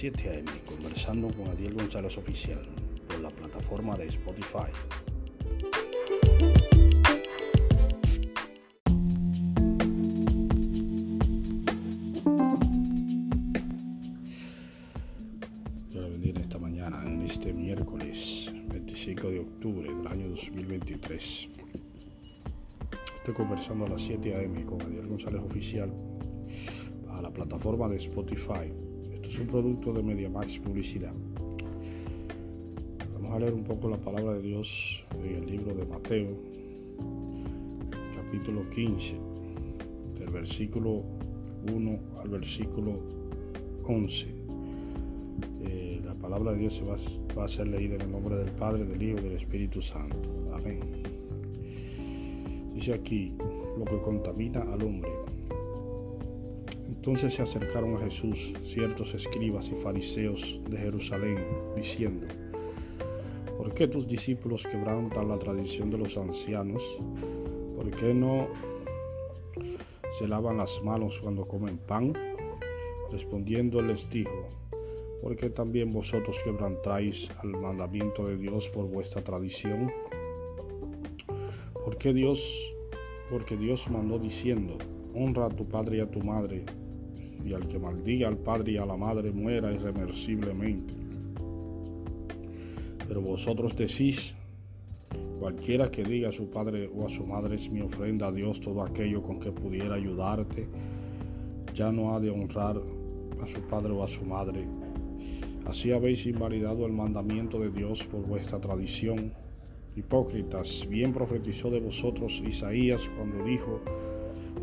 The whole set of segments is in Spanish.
7 a.m. conversando con Adiel González Oficial por la plataforma de Spotify. Voy a venir esta mañana, en este miércoles 25 de octubre del año 2023. Estoy conversando a las 7 a.m. con Adiel González Oficial a la plataforma de Spotify. Un producto de MediaMax Publicidad. Vamos a leer un poco la palabra de Dios en el libro de Mateo, capítulo 15, del versículo 1 al versículo 11. Eh, la palabra de Dios se va, va a ser leída en el nombre del Padre, del Hijo y del Espíritu Santo. Amén. Dice aquí, lo que contamina al hombre entonces se acercaron a Jesús ciertos escribas y fariseos de Jerusalén, diciendo, ¿por qué tus discípulos quebrantan la tradición de los ancianos? ¿Por qué no se lavan las manos cuando comen pan? Respondiendo les dijo, ¿por qué también vosotros quebrantáis al mandamiento de Dios por vuestra tradición? Porque Dios, porque Dios mandó diciendo, honra a tu padre y a tu madre, y al que maldiga al padre y a la madre muera irreversiblemente. Pero vosotros decís, cualquiera que diga a su padre o a su madre es mi ofrenda a Dios todo aquello con que pudiera ayudarte, ya no ha de honrar a su padre o a su madre. Así habéis invalidado el mandamiento de Dios por vuestra tradición. Hipócritas, bien profetizó de vosotros Isaías cuando dijo,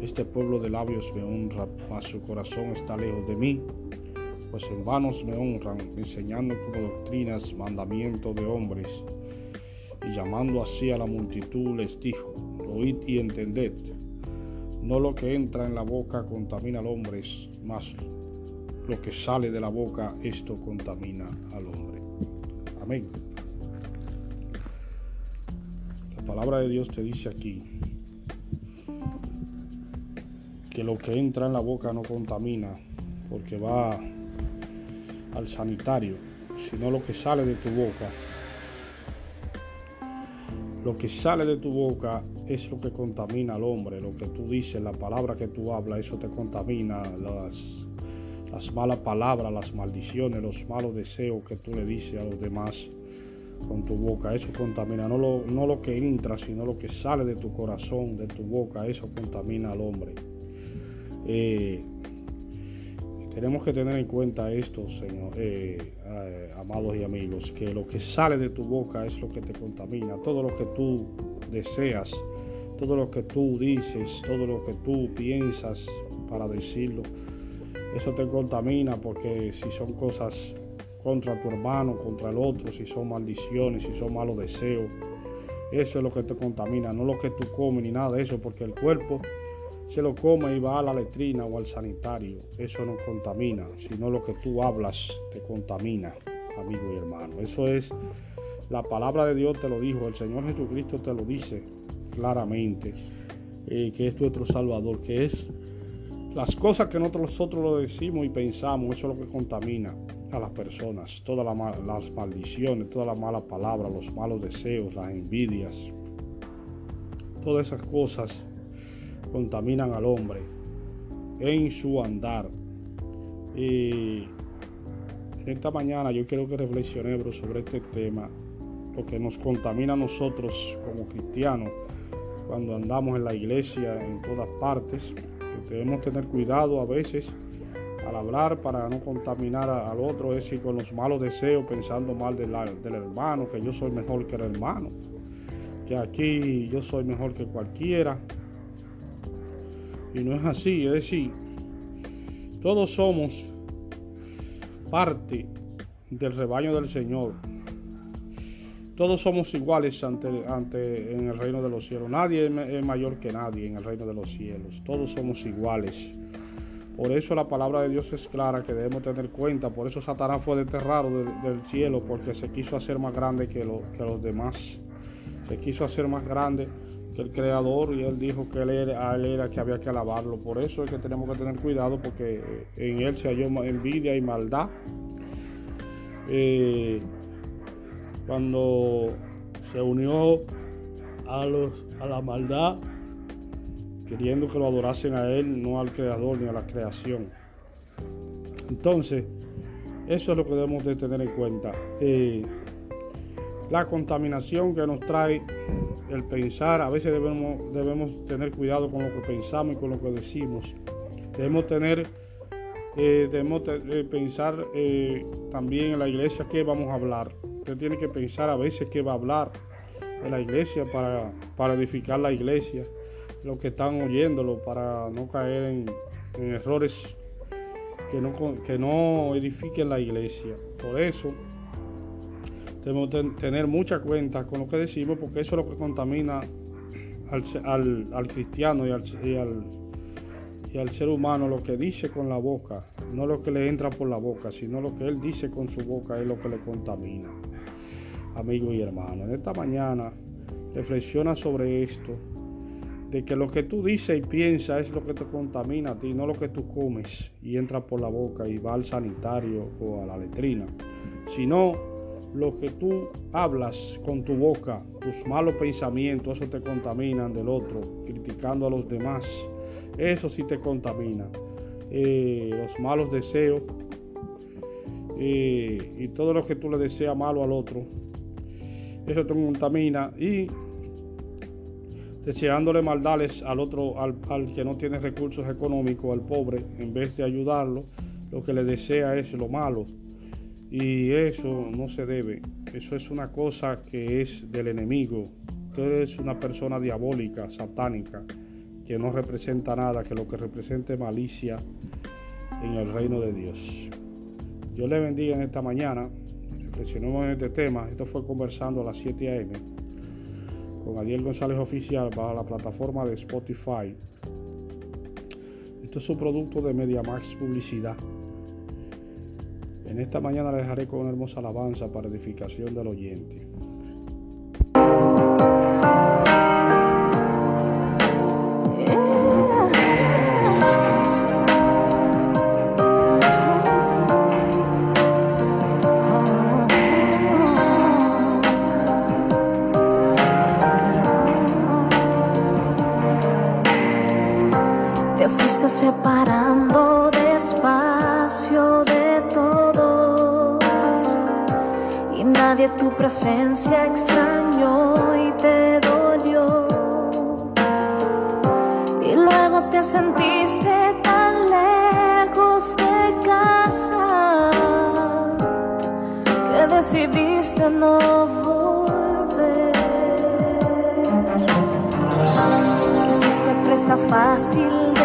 este pueblo de labios me honra, mas su corazón está lejos de mí, pues en vanos me honran, enseñando como doctrinas mandamientos de hombres. Y llamando así a la multitud les dijo, oíd y entended, no lo que entra en la boca contamina al hombre, mas lo que sale de la boca, esto contamina al hombre. Amén. La palabra de Dios te dice aquí, que lo que entra en la boca no contamina porque va al sanitario, sino lo que sale de tu boca. Lo que sale de tu boca es lo que contamina al hombre, lo que tú dices, la palabra que tú hablas, eso te contamina, las, las malas palabras, las maldiciones, los malos deseos que tú le dices a los demás con tu boca, eso contamina, no lo, no lo que entra, sino lo que sale de tu corazón, de tu boca, eso contamina al hombre. Eh, tenemos que tener en cuenta esto, señor, eh, eh, amados y amigos, que lo que sale de tu boca es lo que te contamina. Todo lo que tú deseas, todo lo que tú dices, todo lo que tú piensas para decirlo, eso te contamina porque si son cosas contra tu hermano, contra el otro, si son maldiciones, si son malos deseos, eso es lo que te contamina, no lo que tú comes ni nada de eso, porque el cuerpo se lo come y va a la letrina o al sanitario. Eso no contamina, sino lo que tú hablas te contamina, amigo y hermano. Eso es, la palabra de Dios te lo dijo, el Señor Jesucristo te lo dice claramente, eh, que es nuestro Salvador, que es las cosas que nosotros lo decimos y pensamos, eso es lo que contamina a las personas, todas las maldiciones, todas las malas palabras, los malos deseos, las envidias, todas esas cosas contaminan al hombre en su andar. Y en esta mañana yo quiero que reflexionemos sobre este tema, lo que nos contamina a nosotros como cristianos cuando andamos en la iglesia en todas partes, que debemos tener cuidado a veces al hablar para no contaminar al otro, es decir, con los malos deseos, pensando mal del, del hermano, que yo soy mejor que el hermano, que aquí yo soy mejor que cualquiera, y no es así, es decir, todos somos parte del rebaño del Señor. Todos somos iguales ante, ante en el reino de los cielos. Nadie es mayor que nadie en el reino de los cielos. Todos somos iguales. Por eso la palabra de Dios es clara que debemos tener cuenta. Por eso Satanás fue desterrado del, cielo porque se quiso hacer más grande que, que los demás. Se quiso hacer más grande el creador y él dijo que él era, él era que había que alabarlo. Por eso es que tenemos que tener cuidado porque en él se halló envidia y maldad eh, cuando se unió a, a la maldad, queriendo que lo adorasen a Él, no al Creador ni a la creación. Entonces, eso es lo que debemos de tener en cuenta. Eh, la contaminación que nos trae el pensar, a veces debemos, debemos tener cuidado con lo que pensamos y con lo que decimos. Debemos tener, eh, debemos eh, pensar también en la iglesia qué vamos a hablar. Usted tiene que pensar a veces qué va a hablar en la iglesia para, para edificar la iglesia, los que están oyéndolo, para no caer en, errores que no, que no edifiquen la iglesia. Por eso debemos tener mucha cuenta con lo que decimos, porque eso es lo que contamina al, al, cristiano y al, y al, y al ser humano, lo que dice con la boca, no lo que le entra por la boca, sino lo que él dice con su boca es lo que le contamina. Amigos y hermanos, en esta mañana reflexiona sobre esto de que lo que tú dices y piensas es lo que te contamina a ti, no lo que tú comes y entra por la boca y va al sanitario o a la letrina, sino lo que tú hablas con tu boca, tus malos pensamientos, eso te contaminan del otro, criticando a los demás, eso sí te contamina. Eh, los malos deseos eh, y todo lo que tú le deseas malo al otro, eso te contamina y deseándole maldades al otro, al, que no tiene recursos económicos, al pobre, en vez de ayudarlo, lo que le desea es lo malo. Y eso no se debe. Eso es una cosa que es del enemigo. Usted es una persona diabólica, satánica, que no representa nada, que lo que representa es malicia en el reino de Dios. Dios le bendiga en esta mañana. Reflexionemos en este tema. Esto fue conversando a las 7 a.m con Adiel González Oficial para la plataforma de Spotify. Esto es un producto de MediaMax Publicidad. En esta mañana les dejaré con una hermosa alabanza para edificación del oyente. Separando despacio de todos. Y nadie tu presencia extrañó y te dolió. Y luego te sentiste tan lejos de casa que decidiste no volver. Y fuiste presa fácil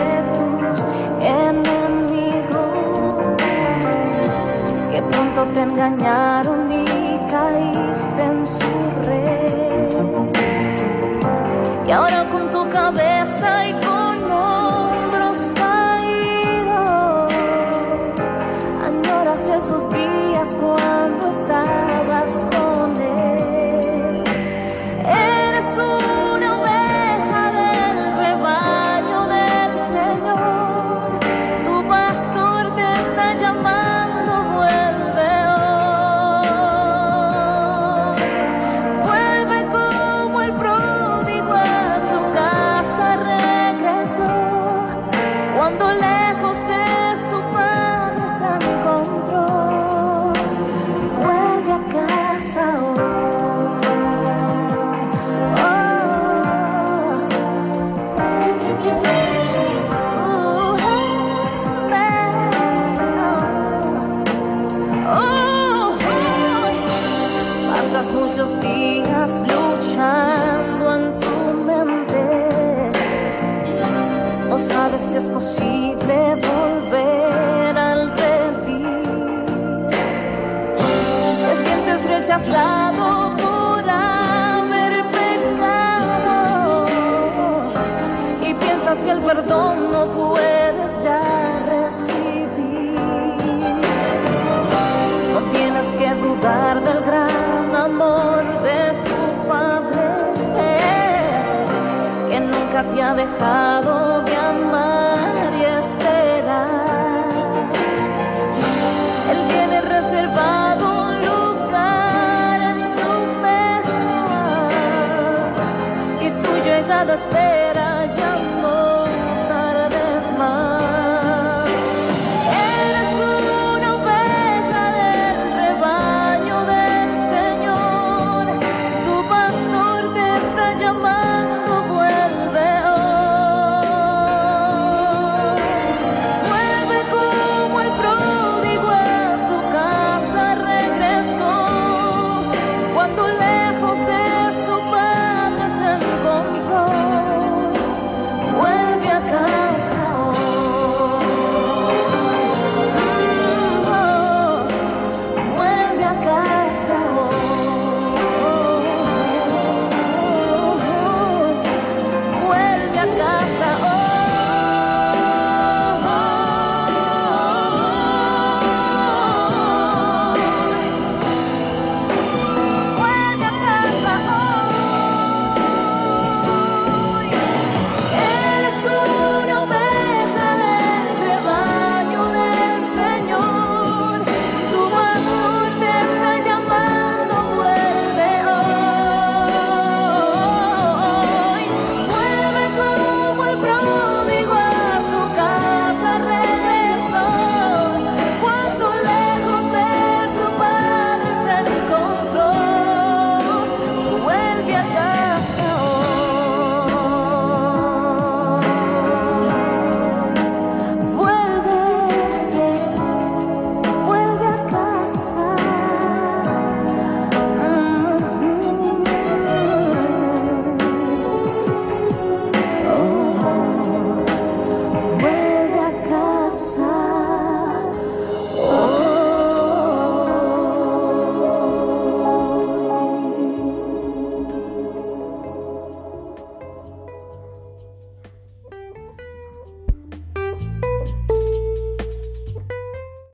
te engañaron y caíste en su red. Y ahora con tu cabeza y con dejado.